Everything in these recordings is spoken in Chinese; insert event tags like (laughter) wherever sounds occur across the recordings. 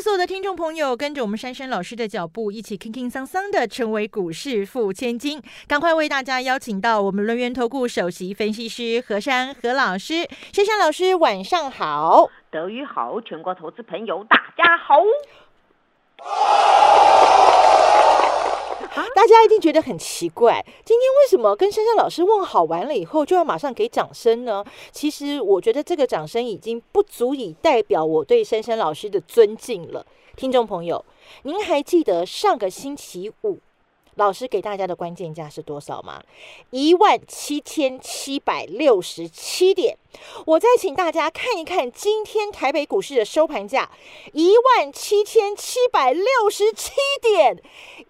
所有的听众朋友跟着我们珊珊老师的脚步，一起轻轻桑桑的成为股市富千金。赶快为大家邀请到我们轮源投顾首席分析师何珊何老师，珊珊老师晚上好，德语好，全国投资朋友大家好。(laughs) 大家一定觉得很奇怪，今天为什么跟珊珊老师问好完了以后就要马上给掌声呢？其实我觉得这个掌声已经不足以代表我对珊珊老师的尊敬了。听众朋友，您还记得上个星期五？老师给大家的关键价是多少吗？一万七千七百六十七点。我再请大家看一看今天台北股市的收盘价，一万七千七百六十七点，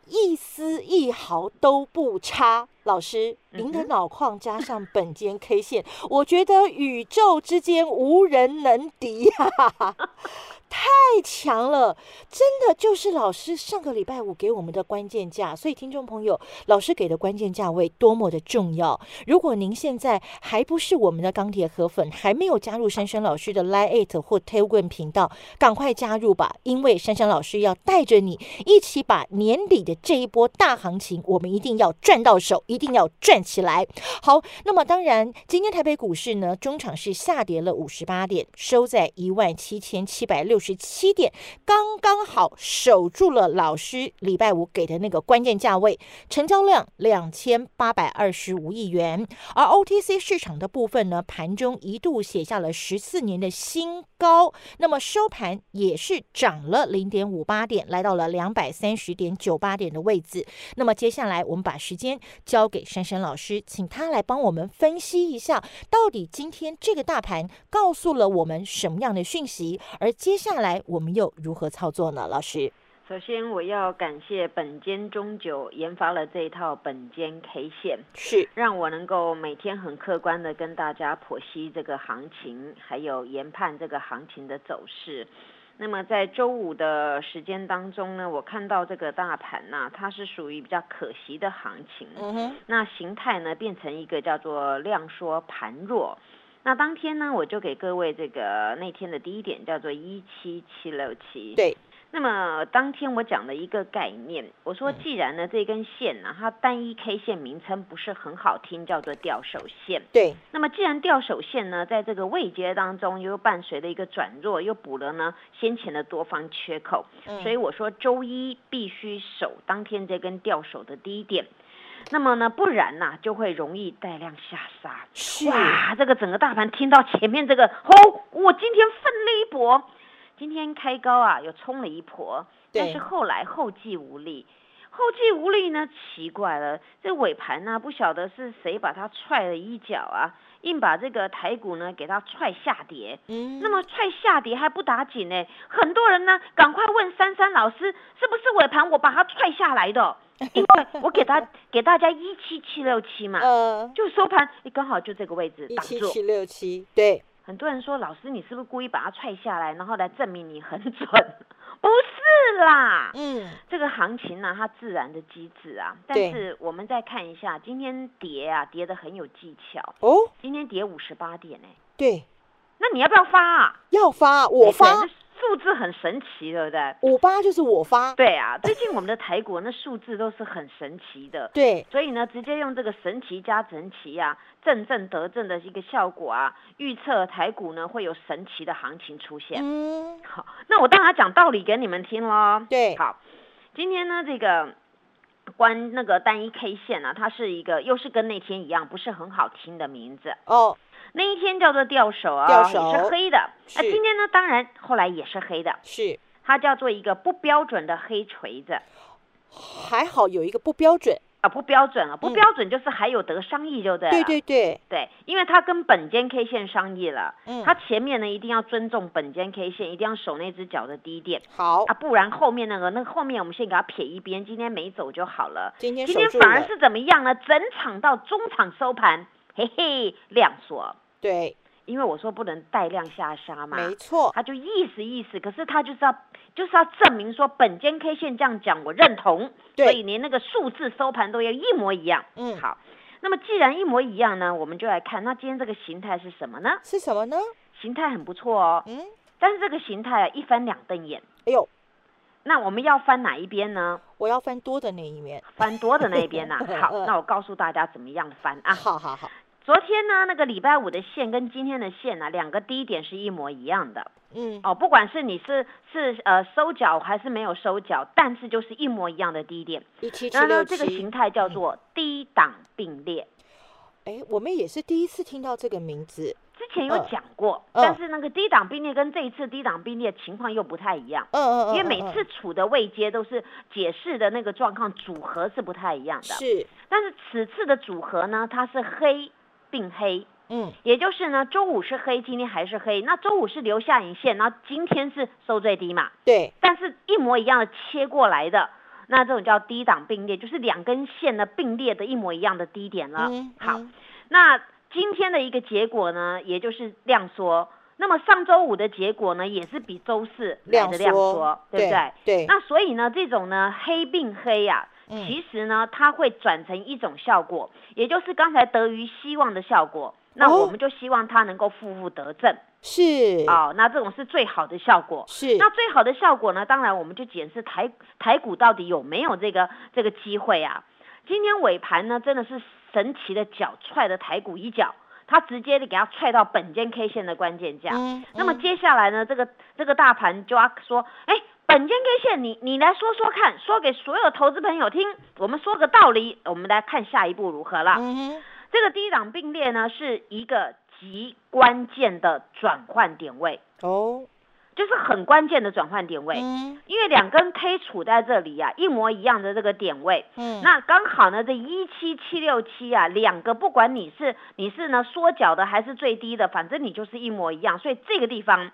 一丝一毫都不差。老师，您的脑矿加上本间 K 线，我觉得宇宙之间无人能敌呀！(laughs) 太强了，真的就是老师上个礼拜五给我们的关键价，所以听众朋友，老师给的关键价位多么的重要。如果您现在还不是我们的钢铁河粉，还没有加入珊珊老师的 Line Eight 或 Telegram 频道，赶快加入吧，因为珊珊老师要带着你一起把年底的这一波大行情，我们一定要赚到手，一定要赚起来。好，那么当然，今天台北股市呢，中场是下跌了五十八点，收在一万七千七百六。十七点，刚刚好守住了老师礼拜五给的那个关键价位，成交量两千八百二十五亿元。而 OTC 市场的部分呢，盘中一度写下了十四年的新高，那么收盘也是涨了零点五八点，来到了两百三十点九八点的位置。那么接下来我们把时间交给珊珊老师，请他来帮我们分析一下，到底今天这个大盘告诉了我们什么样的讯息，而接下下来我们又如何操作呢？老师，首先我要感谢本间中酒研发了这一套本间 K 线，是让我能够每天很客观的跟大家剖析这个行情，还有研判这个行情的走势。那么在周五的时间当中呢，我看到这个大盘呐，它是属于比较可惜的行情，嗯哼，那形态呢变成一个叫做量缩盘弱。那当天呢，我就给各位这个那天的第一点叫做一七七六七。对。那么当天我讲的一个概念，我说既然呢这根线呢，它单一 K 线名称不是很好听，叫做吊手线。对。那么既然吊手线呢，在这个位阶当中又伴随着一个转弱，又补了呢先前的多方缺口，所以我说周一必须守当天这根吊手的低点。那么呢，不然呢，就会容易带量下杀。哇，这个整个大盘听到前面这个，哦，我今天奋力一搏，今天开高啊，又冲了一波，但是后来后继无力。后继无力呢，奇怪了，这尾盘呢，不晓得是谁把它踹了一脚啊，硬把这个台股呢给它踹下跌。嗯，那么踹下跌还不打紧呢，很多人呢赶快问珊珊老师，是不是尾盘我把它踹下来的？因为我给他给大家一七七六七嘛，呃，就收盘，你刚好就这个位置挡住。一七七六七，对。很多人说老师你是不是故意把它踹下来，然后来证明你很准？(laughs) 不是啦，嗯，这个行情呢，它自然的机制啊。但是我们再看一下，今天跌啊，跌的很有技巧。哦。今天跌五十八点呢。对。那你要不要发啊？要发，我发。数字很神奇，对不对？五八就是我发。对啊，最近我们的台股那数字都是很神奇的。对，所以呢，直接用这个神奇加神奇啊，正正得正的一个效果啊，预测台股呢会有神奇的行情出现。嗯，好，那我当然讲道理给你们听喽。对，好，今天呢这个关那个单一 K 线呢，它是一个又是跟那天一样不是很好听的名字哦。那一天叫做吊手啊，也是黑的。那今天呢，当然后来也是黑的。是，它叫做一个不标准的黑锤子。还好有一个不标准啊，不标准啊，不标准就是还有得商议就对了。对对对对，因为它跟本间 K 线商议了，嗯，它前面呢一定要尊重本间 K 线，一定要守那只脚的低点。好啊，不然后面那个那个后面我们先给它撇一边，今天没走就好了。今天今天反而是怎么样呢？整场到中场收盘，嘿嘿，亮说。对，因为我说不能带量下杀嘛，没错，他就意思意思，可是他就是要就是要证明说本间 K 线这样讲我认同，所以连那个数字收盘都要一模一样。嗯，好，那么既然一模一样呢，我们就来看那今天这个形态是什么呢？是什么呢？形态很不错哦，嗯，但是这个形态啊一翻两瞪眼，哎呦，那我们要翻哪一边呢？我要翻多的那一面。翻多的那一边呐、好，那我告诉大家怎么样翻啊。好好好，昨天呢，那个礼拜五的线跟今天的线呢、两个低点是一模一样的嗯，哦。不管是你是是呃收脚还是没有收脚，但是就是一模一样的低点。一七七然后六呢，这个形七。态叫做低档并列。哎，我们也是第一次听到这个名字。之前有嗯讲过，嗯但是那个低档并列跟这一次低档并列情况又不太一样。嗯嗯嗯，因为每嗯次处的位阶都是解释的那个状况组合是不太一样的，是，但是此次的组合呢，它是黑并黑，嗯，也就是呢，周五是黑，今天还是黑，那周五是留下影线，然后今天是收最低嘛，对，但是一模一样的切过来的，那这种叫低档并列，就是两根线呢并列的一模一样的低点了。嗯，好，嗯那今天的一个结果呢，也就是量缩。那么上周五的结果呢，也是比周四来量的量缩。缩，对不对？对，那所以呢，这种呢黑并黑呀、嗯其实呢它会转成一种效果，也就是刚才得于希望的效果。那哦我们就希望它能够负负得正是，哦，那这种是最好的效果。是，那最好的效果呢，当然我们就检视台台股到底有没有这个这个机会啊。今天尾盘呢，真的是神奇的脚踹的台股一脚，它直接的给它踹到本间 K 线的关键价。嗯，那么嗯接下来呢，这个这个大盘就要说，哎，本间 K 线你你来说说看，说给所有投资朋友听，我们说个道理，我们来看下一步如何啦。嗯哼，这个低档并列呢，是一个极关键的转换点位，哦，就是很关键的转换点位。嗯因为两根 K 处在这里啊，一模一样的这个点位，嗯，那刚好呢，这一七七六七啊，两个不管你是你是呢缩脚的还是最低的，反正你就是一模一样，所以这个地方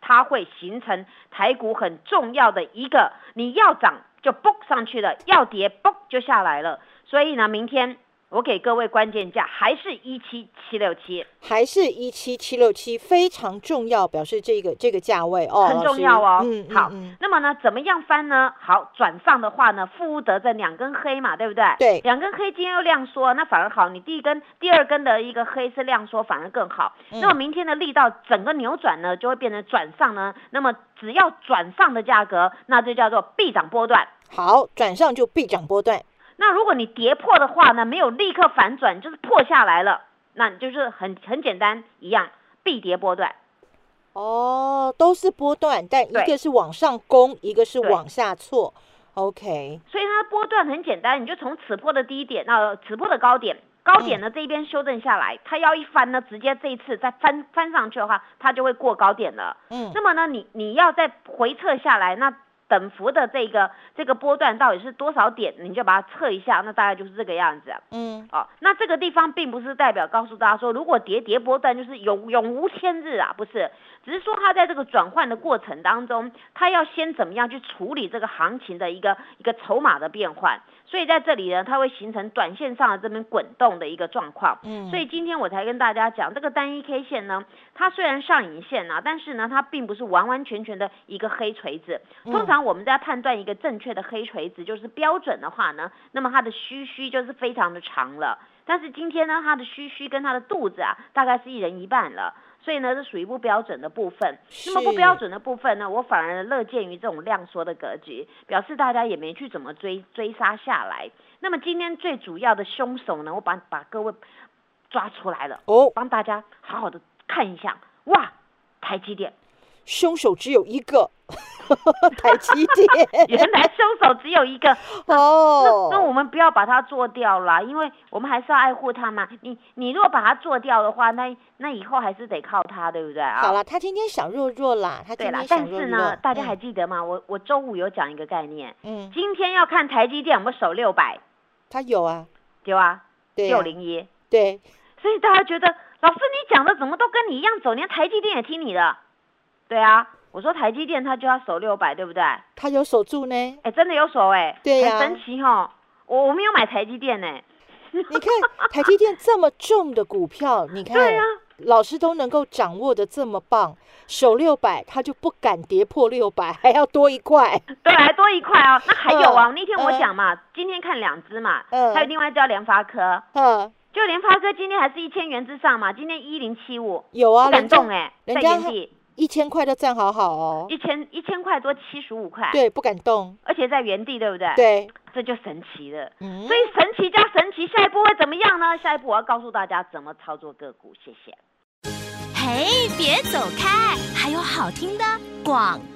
它会形成台股很重要的一个，你要涨就嘣上去了，要跌嘣就下来了，所以呢，明天我给各位关键价还是一七七六七，还是一七七六七非常重要，表示这个这个价位哦，很重要哦。嗯，好，嗯嗯那么呢，怎么样翻呢？好，转上的话呢，负得正两根黑嘛，对不对？对两根黑今天又量缩，那反而好。你第一根、第二根的一个黑是量缩，反而更好。嗯那么明天的力道整个扭转呢，就会变成转上呢。那么只要转上的价格，那就叫做必涨波段。好，转上就必涨波段，那如果你跌破的话呢，没有立刻反转，就是破下来了，那你就是很很简单一样，必跌波段。哦，都是波段，但一对个是往上攻，一个是往下挫，OK，所以它的波段很简单，你就从此波的低点到此波的高点，高点呢这一边修正下来，它要一翻呢，直接这一次再翻翻上去的话，它就会过高点了。嗯那么呢，你你要再回撤下来，那等幅的这个这个波段到底是多少点，你就把它测一下，那大概就是这个样子啊。嗯，哦，那这个地方并不是代表告诉大家说，如果跌跌波段就是永永无天日啊，不是，只是说它在这个转换的过程当中，它要先怎么样去处理这个行情的一个一个筹码的变换，所以在这里呢，它会形成短线上的这边滚动的一个状况。嗯所以今天我才跟大家讲，这个单一 K 线呢，它虽然上影线啊，但是呢，它并不是完完全全的一个黑锤子。通常我们在判断一个正确的黑锤子，就是标准的话呢，那么它的须须就是非常的长了。但是今天呢，它的须须跟它的肚子啊，大概是一人一半了。所以呢，这属于不标准的部分。那么不标准的部分呢，我反而乐见于这种量缩的格局，表示大家也没去怎么追追杀下来。那么今天最主要的凶手呢，我把把各位抓出来了，哦，帮大家好好的看一下。哇，台积电，凶手只有一个，(laughs) 台积电原来凶手只有一个。(laughs) 哦。那，那我们不要把它做掉啦，因为我们还是要爱护它嘛。你你如果把它做掉的话，那那以后还是得靠它，对不对？啊？好了，他今天想弱弱啦，他对啦今天，想弱但是呢，，大家还嗯记得吗？我我周五有讲一个概念，嗯，今天要看台积电有没有守六百，他有啊，对吧？对啊。六零一，对，所以大家觉得老师你讲的怎么都跟你一样走，连台积电也听你的，对啊，我说台积电它就要守六百，对不对？它有守住呢。哎，真的有守哎，对呀。很神奇哈、我我没有买台积电呢，(laughs) 你看台积电这么重的股票，你看，对呀、老师都能够掌握的这么棒，守六百他就不敢跌破六百，(laughs) 还要多一块。对，还多一块哦。那还有啊，那天我讲嘛，今天看两只嘛，嗯。还有另外一只叫联发科，嗯，就联发科今天还是一千元之上嘛，今天一零七五，有啊，不敢人家动哎，在人家原地一千块都站好好哦，一千一千块多七十五块，对，不敢动，而且在原地，对不对？，对，这就神奇了。嗯所，以神奇加神奇，下一步会怎么样呢？下一步我要告诉大家怎么操作个股，谢谢。嘿，别走开，还有好听的广告。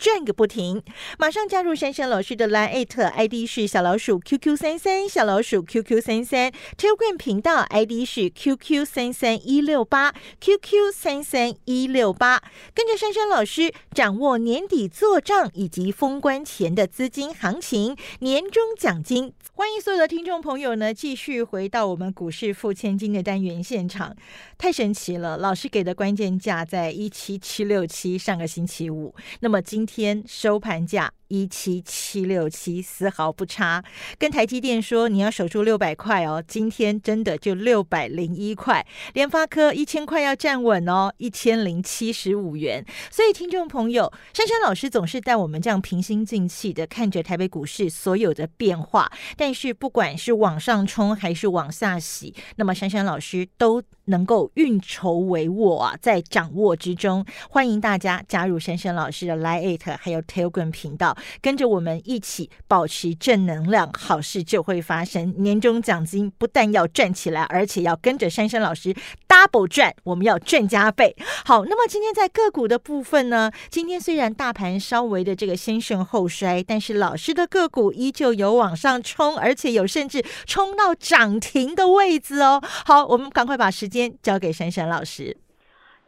转个不停！马上加入珊珊老师的 Line ID 是小老鼠 QQ 三三，小老鼠 QQ 三三，Telegram 频道 ID 是 QQ 三三一六八，QQ 三三一六八，跟着珊珊老师掌握年底做账以及封关前的资金行情、年终奖金。欢迎所有的听众朋友呢，继续回到我们股市付千金的单元现场，太神奇了！老师给的关键价在一七七六七，上个星期五，那么今天收盘价。一七七六七，丝毫不差。跟台积电说你要守住六百块哦，今天真的就六百零一块。联发科一千块要站稳哦，一千零七十五元。所以听众朋友，珊珊老师总是带我们这样平心静气的看着台北股市所有的变化，但是不管是往上冲还是往下洗，那么珊珊老师都能够运筹帷幄啊，在掌握之中。欢迎大家加入珊珊老师的 Line 还有 Telegram 频道，跟着我们一起保持正能量，好事就会发生。年终奖金不但要赚起来，而且要跟着珊珊老师 double 赚，我们要赚加倍。好，那么今天在个股的部分呢，今天虽然大盘稍微的这个先盛后衰，但是老师的个股依旧有往上冲，而且有甚至冲到涨停的位置哦。好，我们赶快把时间交给珊珊老师。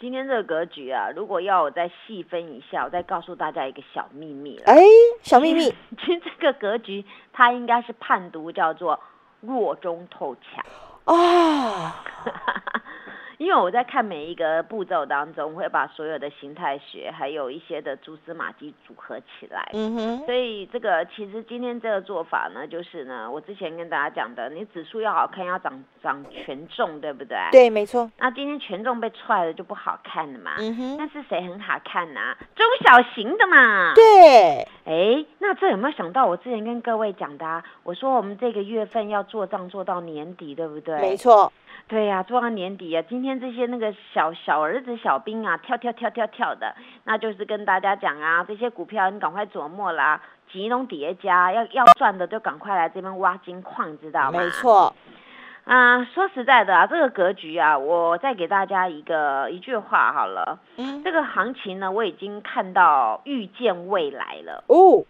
今天这个格局啊，如果要我再细分一下，我再告诉大家一个小秘密了。哎，小秘密，其实 (laughs) 这个格局它应该是判读叫做弱中透强。啊，因为我在看每一个步骤当中，会把所有的形态学还有一些的蛛丝马迹组合起来。嗯哼，所以这个其实今天这个做法呢，就是呢，我之前跟大家讲的，你指数要好看，要涨涨权重，对不对？。对，没错，那今天权重被踹了就不好看了嘛。嗯哼，但是谁很好看呐、中小型的嘛。。对，哎，那这有没有想到我之前跟各位讲的、啊？我说我们这个月份要做账做到年底，对不对？没。错，对呀、做到年底啊，今天这些那个小小儿子、小兵啊，跳跳跳跳跳的，那就是跟大家讲啊，这些股票你赶快琢磨啦，集中叠加，要要赚的就赶快来这边挖金矿，知道吗？没。错，啊、说实在的啊，这个格局啊，我再给大家一个一句话好了，嗯，这个行情呢，我已经看到预见未来了。哦，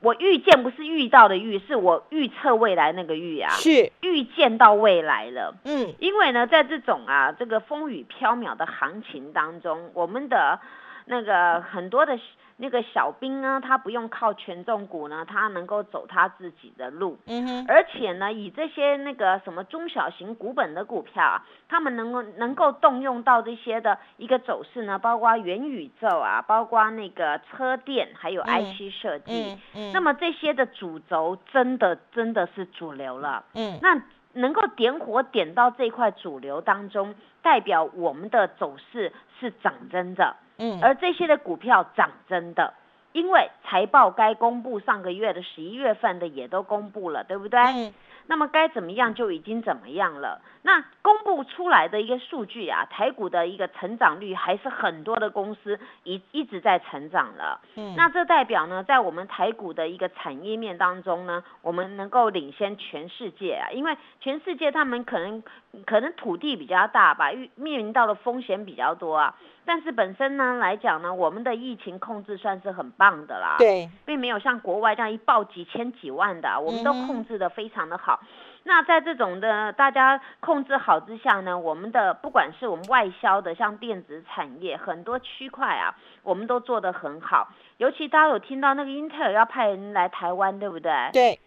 我预见不是遇到的预，是我预测未来那个预啊，是，预见到未来了。嗯，因为呢，在这种啊这个风雨飘渺的行情当中，我们的那个很多的那个小兵呢，他不用靠权重股呢，他能够走他自己的路。嗯哼，而且呢，以这些那个什么中小型股本的股票啊，他们能够能够动用到这些的一个走势呢，包括元宇宙啊，包括那个车电，还有嗯 IC 设计。嗯嗯，那么这些的主轴真的真的是主流了。嗯，那能够点火点到这块主流当中，代表我们的走势是涨真的，嗯，而这些的股票涨真的。因为财报该公布，上个月的十一月份的也都公布了，对不对？嗯，那么该怎么样就已经怎么样了。那公布出来的一个数据啊，台股的一个成长率还是很多的公司一一直在成长了。嗯，那这代表呢，在我们台股的一个产业面当中呢，我们能够领先全世界啊，因为全世界他们可能可能土地比较大吧，遇面临到的风险比较多啊。但是本身呢来讲呢，我们的疫情控制算是很棒的啦，，对，并没有像国外这样一爆几千几万的，我们都控制的非常的好。那在这种的大家控制好之下呢，我们的不管是我们外销的，像电子产业很多区块啊，我们都做得很好。尤其大家有听到那个英特尔要派人来台湾，对不对？对，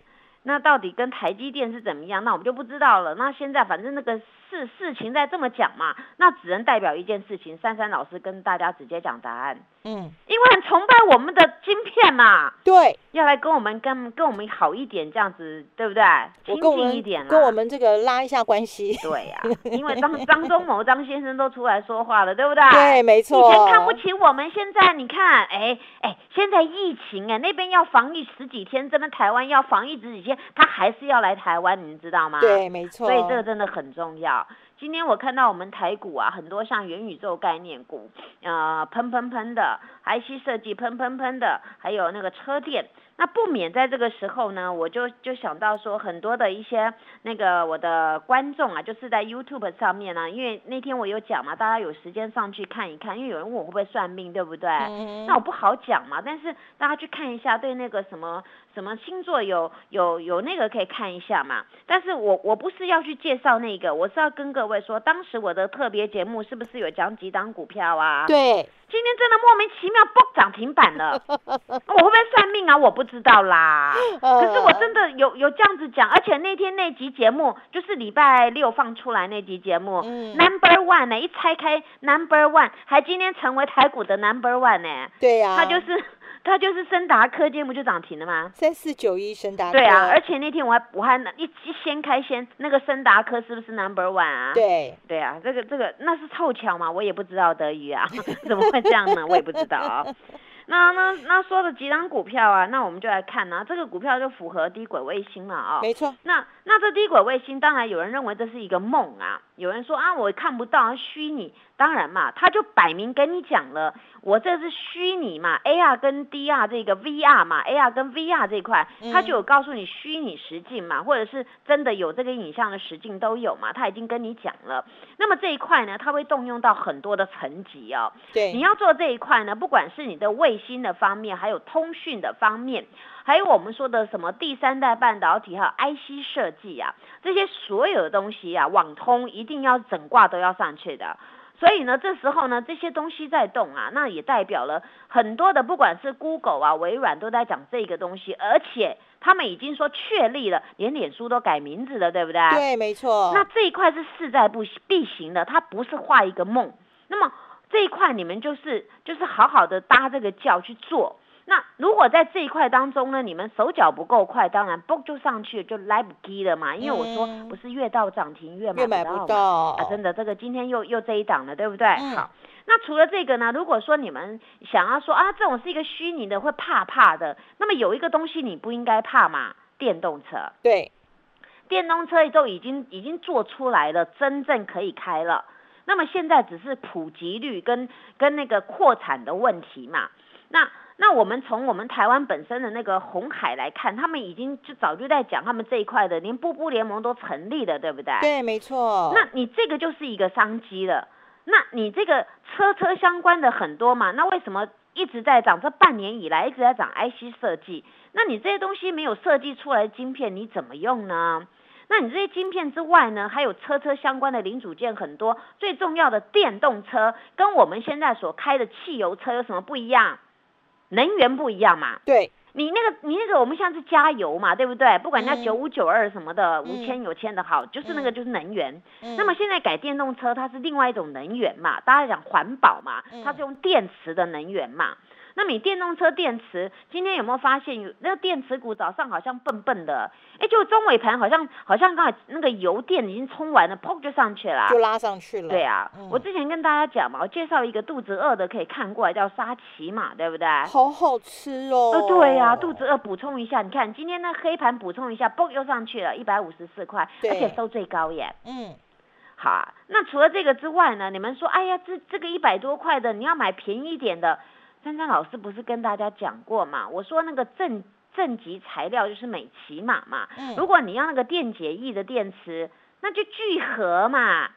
那到底跟台积电是怎么样？那我们就不知道了。那现在反正那个事事情在这么讲嘛，那只能代表一件事情。珊珊老师跟大家直接讲答案，嗯，因为很崇拜我们的晶片嘛，对，要来跟我们跟跟我们好一点，这样子对不对？亲近一点啦。跟我们这个拉一下关系，对呀、(laughs) 因为张张忠谋张先生都出来说话了，对不对？对，没错以，前看不起我们，现在你看，哎哎，现在疫情哎，那边要防疫十几天，这边台湾要防疫十几天，他还是要来台湾，你知道吗？，对，没错，所以这个真的很重要。今天我看到我们台股啊，很多像元宇宙概念股，呃，喷喷喷的，IC 设计喷喷喷的，还有那个车电。那不免在这个时候呢，我就就想到说，很多的一些那个我的观众啊，就是在 YouTube 上面呢、因为那天我有讲嘛，大家有时间上去看一看，因为有人问我会不会算命，对不对？嗯那我不好讲嘛，但是大家去看一下，对那个什么什么星座有有有那个可以看一下嘛。但是我我不是要去介绍那个，我是要跟各位说，当时我的特别节目是不是有讲几档股票啊？，对，今天真的莫名其妙不涨停板了，我 (laughs) 会不会算命啊？我不知道啦。(laughs) 可是我呃真的有有这样子讲，而且那天那集节目就是礼拜六放出来那集节目、嗯 n u m b e r one 呢，一拆开 Number One，还今天成为台股的 Number One 呢。对呀，他就是它就是森达科今天不就涨停了吗？三四九一深达对啊，科而且那天我还我还一一掀开先那个森达科是不是 Number One 啊？对，对啊，这个这个那是凑巧嘛，我也不知道德语啊，(laughs) 怎么会这样呢？我也不知道啊。那那那说的几档股票啊，那我们就来看啊，这个股票就符合低轨卫星了啊、没错，那那这低轨卫星，当然有人认为这是一个梦啊，有人说啊我看不到，虚拟。当然嘛，他就摆明跟你讲了，我这是虚拟嘛，AR 跟 DR 这个 VR 嘛，AR 跟 VR 这一块，它就有告诉你虚拟实境嘛，或者是真的有这个影像的实境都有嘛，它已经跟你讲了。那么这一块呢，它会动用到很多的层级哦。对，你要做这一块呢，不管是你的卫星的方面，还有通讯的方面，还有我们说的什么第三代半导体，还有 IC 设计啊，这些所有的东西啊，网通一定要整挂都要上去的。所以呢，这时候呢，这些东西在动啊，那也代表了很多的，不管是 Google 啊、微软都在讲这个东西，而且他们已经说确立了，连脸书都改名字了，对不对？对，没错，那这一块是势在不必行的，它不是画一个梦。那么这一块你们就是就是好好的搭这个教去做。那如果在这一块当中呢，你们手脚不够快，当然嘣就上去就来不及了嘛。因为我说嗯不是越到涨停越越买不到啊，真的这个今天又又这一档了，对不对？嗯好。那除了这个呢？如果说你们想要说啊，这种是一个虚拟的，会怕怕的，那么有一个东西你不应该怕嘛，电动车。对，电动车都已经已经做出来了，真正可以开了。那么现在只是普及率跟跟那个扩产的问题嘛。那那我们从我们台湾本身的那个红海来看，他们已经就早就在讲他们这一块的，连步步联盟都成立了，对不对？对，没错，那你这个就是一个商机了。那你这个车车相关的很多嘛，那为什么一直在涨？这半年以来一直在涨 IC 设计，那你这些东西没有设计出来的晶片，你怎么用呢？那你这些晶片之外呢，还有车车相关的零组件很多，最重要的电动车跟我们现在所开的汽油车有什么不一样？能源不一样嘛，对，你那个，你那个，我们像是加油嘛，对不对？不管人家嗯。九五九二什么的，嗯。无铅有铅的好，就是那个嗯。就是能源。嗯。那么现在改电动车，它是另外一种能源嘛，大家讲环保嘛，它嗯是用电池的能源嘛。那你电动车电池，今天有没有发现有那个电池股早上好像笨笨的，哎，就中尾盘好像好像刚才那个油电已经充完了，砰就上去了。就拉上去了，对啊，嗯我之前跟大家讲嘛，我介绍一个肚子饿的可以看过来叫沙琪玛，对不对？好好吃哦，呃，对呀、肚子饿补充一下，你看今天那黑盘补充一下，嘣又上去了，一百五十四块，而且对收最高耶。嗯，好啊，那除了这个之外呢，你们说，哎呀，这这个一百多块的，你要买便宜一点的。珊珊老师不是跟大家讲过嘛？我说那个正正极材料就是美骑马嘛。嗯如果你要那个电解液的电池，那就聚合嘛。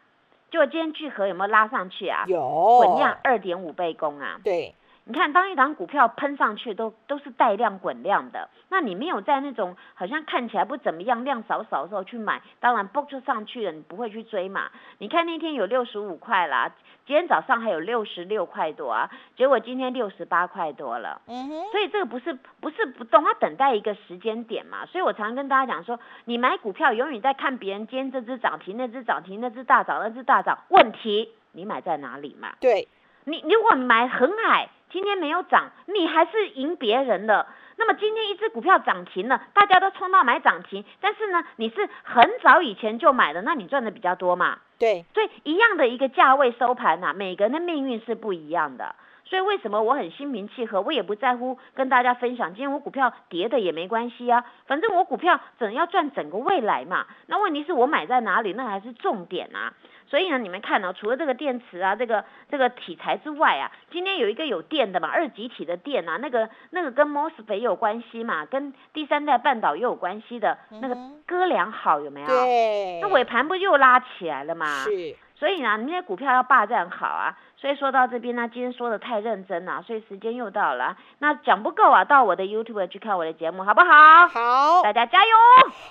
结果今天聚合有没有拉上去啊？有混量二点五倍功啊！对，你看，当一档股票喷上去，都都是带量滚量的。那你没有在那种好像看起来不怎么样、量少少的时候去买，当然 book 就上去了，你不会去追嘛。你看那天有六十五块啦，今天早上还有六十六块多啊，结果今天六十八块多了。嗯哼，所以这个不是不是不动，它等待一个时间点嘛。所以我常常跟大家讲说，你买股票永远在看别人今天这只涨停、那只涨停、那只大涨、那只大涨，问题你买在哪里嘛？对，你如果买很矮，今天没有涨，你还是赢别人的。那么今天一只股票涨停了，大家都冲到买涨停，但是呢，你是很早以前就买的，那你赚的比较多嘛？对，所以一样的一个价位收盘呐、每个人的命运是不一样的。所以为什么我很心平气和，我也不在乎跟大家分享，今天我股票跌的也没关系啊，反正我股票整要赚整个未来嘛。那问题是我买在哪里，那还是重点啊。所以呢，你们看呢、除了这个电池啊，这个这个题材之外啊，今天有一个有电的嘛，二极体的电啊，那个那个跟 MOSFET 有关系嘛，跟第三代半导也有关系的，那个嗯哥俩好有没有？对，那尾盘不又拉起来了嘛？是，所以呢，你那股票要霸占好啊。所以说到这边呢，今天说的太认真了，所以时间又到了。那讲不够啊，到我的 YouTube 去看我的节目，好不好？好，大家加油！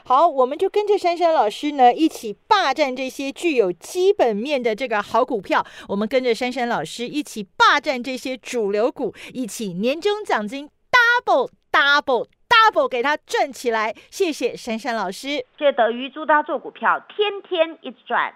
好，我们就跟着珊珊老师呢，一起霸占这些具有基本面的这个好股票。我们跟着珊珊老师一起霸占这些主流股，一起年终奖金 double double double 给它赚起来。谢谢珊珊老师。谢谢德瑜，祝大家做股票天天一直赚。